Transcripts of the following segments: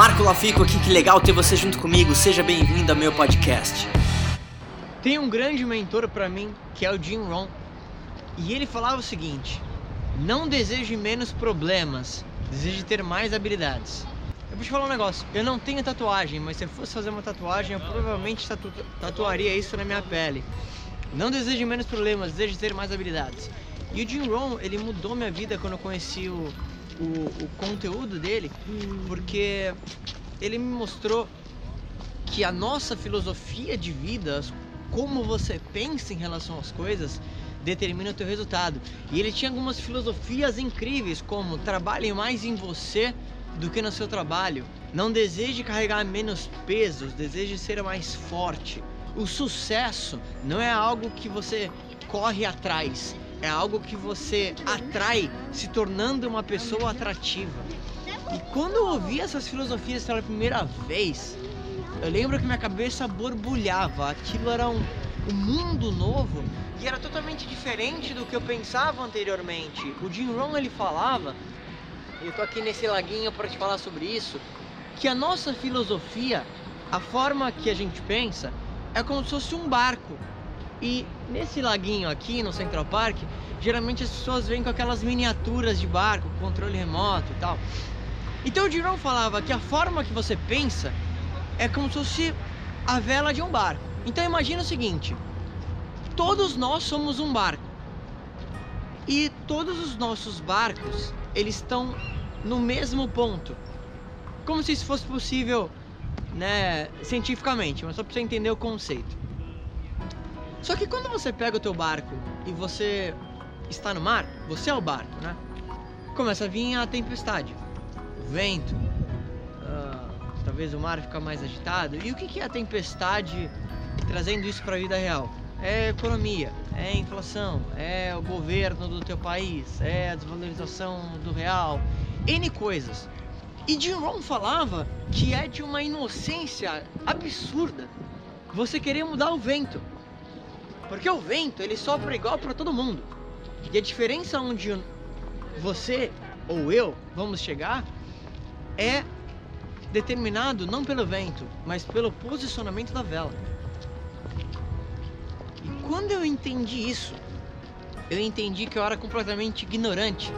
Marco Lafico aqui, que legal ter você junto comigo. Seja bem-vindo ao meu podcast. Tem um grande mentor para mim, que é o Jim Rohn, e ele falava o seguinte: não deseje menos problemas, deseje ter mais habilidades. Eu vou te falar um negócio, eu não tenho tatuagem, mas se eu fosse fazer uma tatuagem, eu provavelmente tatu tatuaria isso na minha pele. Não deseje menos problemas, deseje ter mais habilidades. E o Jim Rohn, ele mudou minha vida quando eu conheci o, o, o conteúdo dele, porque ele me mostrou que a nossa filosofia de vida, como você pensa em relação às coisas, determina o teu resultado. E ele tinha algumas filosofias incríveis, como trabalhe mais em você do que no seu trabalho. Não deseje carregar menos pesos, deseje ser mais forte. O sucesso não é algo que você corre atrás, é algo que você atrai se tornando uma pessoa atrativa. E quando eu ouvi essas filosofias pela primeira vez, eu lembro que minha cabeça borbulhava. Aquilo era um, um mundo novo e era totalmente diferente do que eu pensava anteriormente. O Jim Rohn ele falava, e eu tô aqui nesse laguinho para te falar sobre isso, que a nossa filosofia, a forma que a gente pensa, é como se fosse um barco e nesse laguinho aqui no Central Park, geralmente as pessoas vêm com aquelas miniaturas de barco, controle remoto e tal. Então o Jerome falava que a forma que você pensa é como se fosse a vela de um barco. Então imagina o seguinte: todos nós somos um barco. E todos os nossos barcos, eles estão no mesmo ponto. Como se isso fosse possível, né, cientificamente, mas só para você entender o conceito. Só que quando você pega o teu barco e você está no mar, você é o barco, né? Começa a vir a tempestade, o vento, uh, talvez o mar fica mais agitado. E o que é a tempestade trazendo isso para a vida real? É economia, é inflação, é o governo do teu país, é a desvalorização do real, N coisas. E Jim Rohn falava que é de uma inocência absurda você querer mudar o vento. Porque o vento, ele sopra igual para todo mundo. E a diferença onde você ou eu vamos chegar é determinado não pelo vento, mas pelo posicionamento da vela. E quando eu entendi isso, eu entendi que eu era completamente ignorante,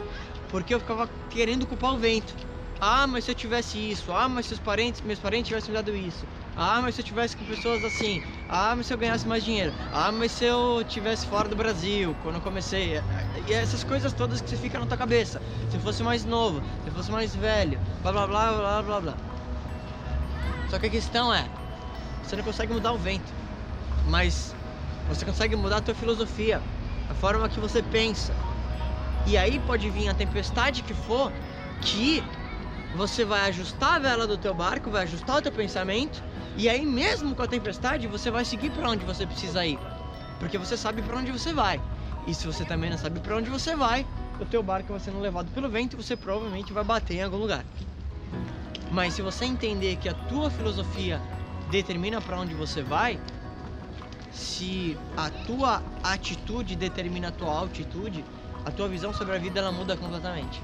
porque eu ficava querendo culpar o vento. Ah, mas se eu tivesse isso, ah, mas se os parentes, meus parentes tivessem me dado isso, ah, mas se eu tivesse com pessoas assim. Ah, mas se eu ganhasse mais dinheiro. Ah, mas se eu tivesse fora do Brasil, quando eu comecei. E essas coisas todas que você fica na tua cabeça. Se eu fosse mais novo, se eu fosse mais velho, blá blá blá blá blá blá. Só que a questão é, você não consegue mudar o vento, mas você consegue mudar a tua filosofia, a forma que você pensa. E aí pode vir a tempestade que for, que você vai ajustar a vela do teu barco, vai ajustar o teu pensamento e aí, mesmo com a tempestade, você vai seguir para onde você precisa ir, porque você sabe para onde você vai. E se você também não sabe para onde você vai, o teu barco vai sendo levado pelo vento e você provavelmente vai bater em algum lugar. Mas se você entender que a tua filosofia determina para onde você vai, se a tua atitude determina a tua altitude, a tua visão sobre a vida ela muda completamente.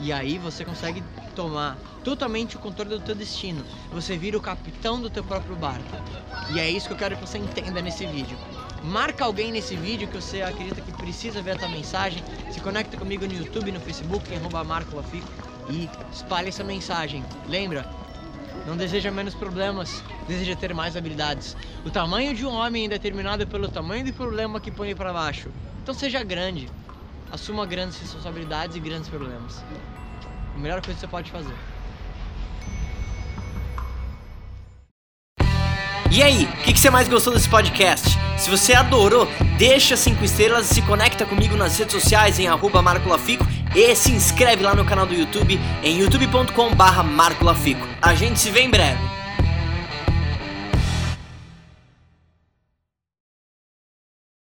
E aí você consegue tomar totalmente o controle do teu destino. Você vira o capitão do teu próprio barco. E é isso que eu quero que você entenda nesse vídeo. Marca alguém nesse vídeo que você acredita que precisa ver a tua mensagem. Se conecta comigo no YouTube, no Facebook, em Marco Lafico e espalhe essa mensagem. Lembra? Não deseja menos problemas, deseja ter mais habilidades. O tamanho de um homem é determinado pelo tamanho do problema que põe para baixo. Então seja grande. Assuma grandes responsabilidades e grandes problemas. A melhor coisa que você pode fazer. E aí, o que, que, você mais gostou desse podcast? Se você adorou, deixa 5 estrelas e se conecta comigo nas redes sociais em arroba marcolafico e se inscreve lá no canal do YouTube em youtube.com barra. A gente se vê em breve.